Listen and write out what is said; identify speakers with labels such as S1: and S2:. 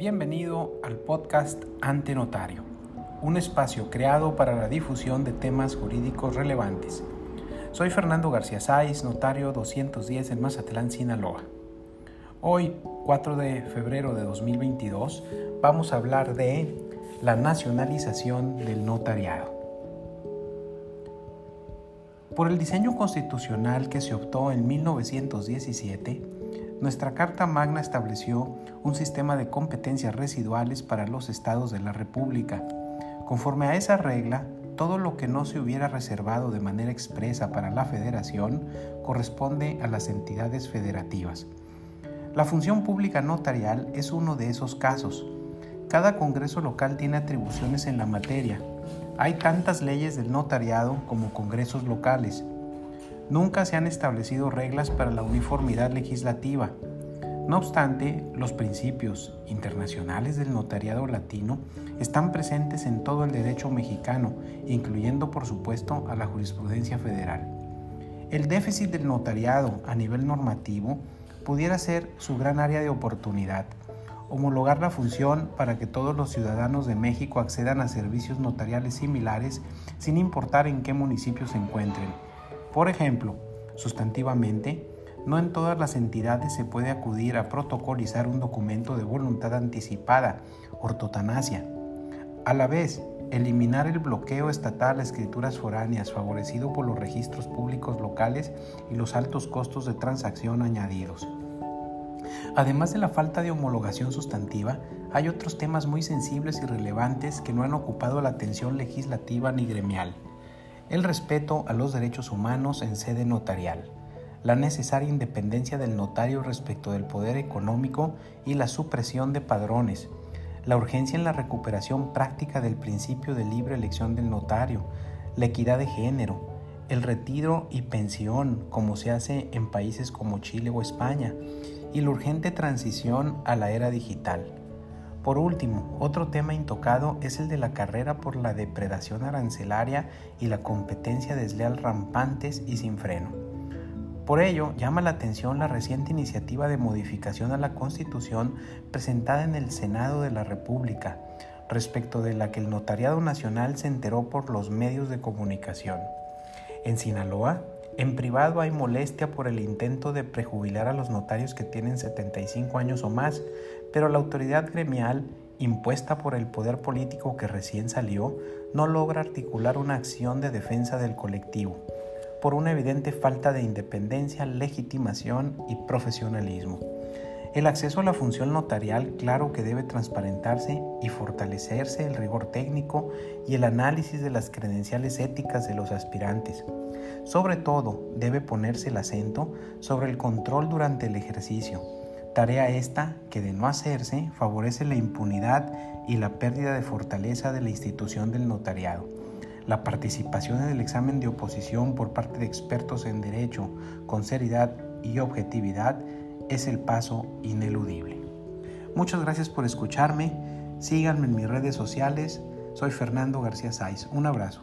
S1: Bienvenido al podcast Ante Notario, un espacio creado para la difusión de temas jurídicos relevantes. Soy Fernando García Sáiz, notario 210 en Mazatlán, Sinaloa. Hoy, 4 de febrero de 2022, vamos a hablar de la nacionalización del notariado. Por el diseño constitucional que se optó en 1917, nuestra Carta Magna estableció un sistema de competencias residuales para los estados de la República. Conforme a esa regla, todo lo que no se hubiera reservado de manera expresa para la federación corresponde a las entidades federativas. La función pública notarial es uno de esos casos. Cada Congreso local tiene atribuciones en la materia. Hay tantas leyes del notariado como congresos locales. Nunca se han establecido reglas para la uniformidad legislativa. No obstante, los principios internacionales del notariado latino están presentes en todo el derecho mexicano, incluyendo por supuesto a la jurisprudencia federal. El déficit del notariado a nivel normativo pudiera ser su gran área de oportunidad, homologar la función para que todos los ciudadanos de México accedan a servicios notariales similares sin importar en qué municipio se encuentren. Por ejemplo, sustantivamente, no en todas las entidades se puede acudir a protocolizar un documento de voluntad anticipada, ortotanasia. A la vez, eliminar el bloqueo estatal a escrituras foráneas favorecido por los registros públicos locales y los altos costos de transacción añadidos. Además de la falta de homologación sustantiva, hay otros temas muy sensibles y relevantes que no han ocupado la atención legislativa ni gremial. El respeto a los derechos humanos en sede notarial la necesaria independencia del notario respecto del poder económico y la supresión de padrones, la urgencia en la recuperación práctica del principio de libre elección del notario, la equidad de género, el retiro y pensión como se hace en países como Chile o España, y la urgente transición a la era digital. Por último, otro tema intocado es el de la carrera por la depredación arancelaria y la competencia desleal rampantes y sin freno. Por ello, llama la atención la reciente iniciativa de modificación a la Constitución presentada en el Senado de la República, respecto de la que el Notariado Nacional se enteró por los medios de comunicación. En Sinaloa, en privado hay molestia por el intento de prejubilar a los notarios que tienen 75 años o más, pero la autoridad gremial, impuesta por el poder político que recién salió, no logra articular una acción de defensa del colectivo por una evidente falta de independencia, legitimación y profesionalismo. El acceso a la función notarial, claro que debe transparentarse y fortalecerse el rigor técnico y el análisis de las credenciales éticas de los aspirantes. Sobre todo, debe ponerse el acento sobre el control durante el ejercicio, tarea esta que de no hacerse favorece la impunidad y la pérdida de fortaleza de la institución del notariado la participación en el examen de oposición por parte de expertos en derecho con seriedad y objetividad es el paso ineludible. Muchas gracias por escucharme. Síganme en mis redes sociales. Soy Fernando García Sáiz. Un abrazo.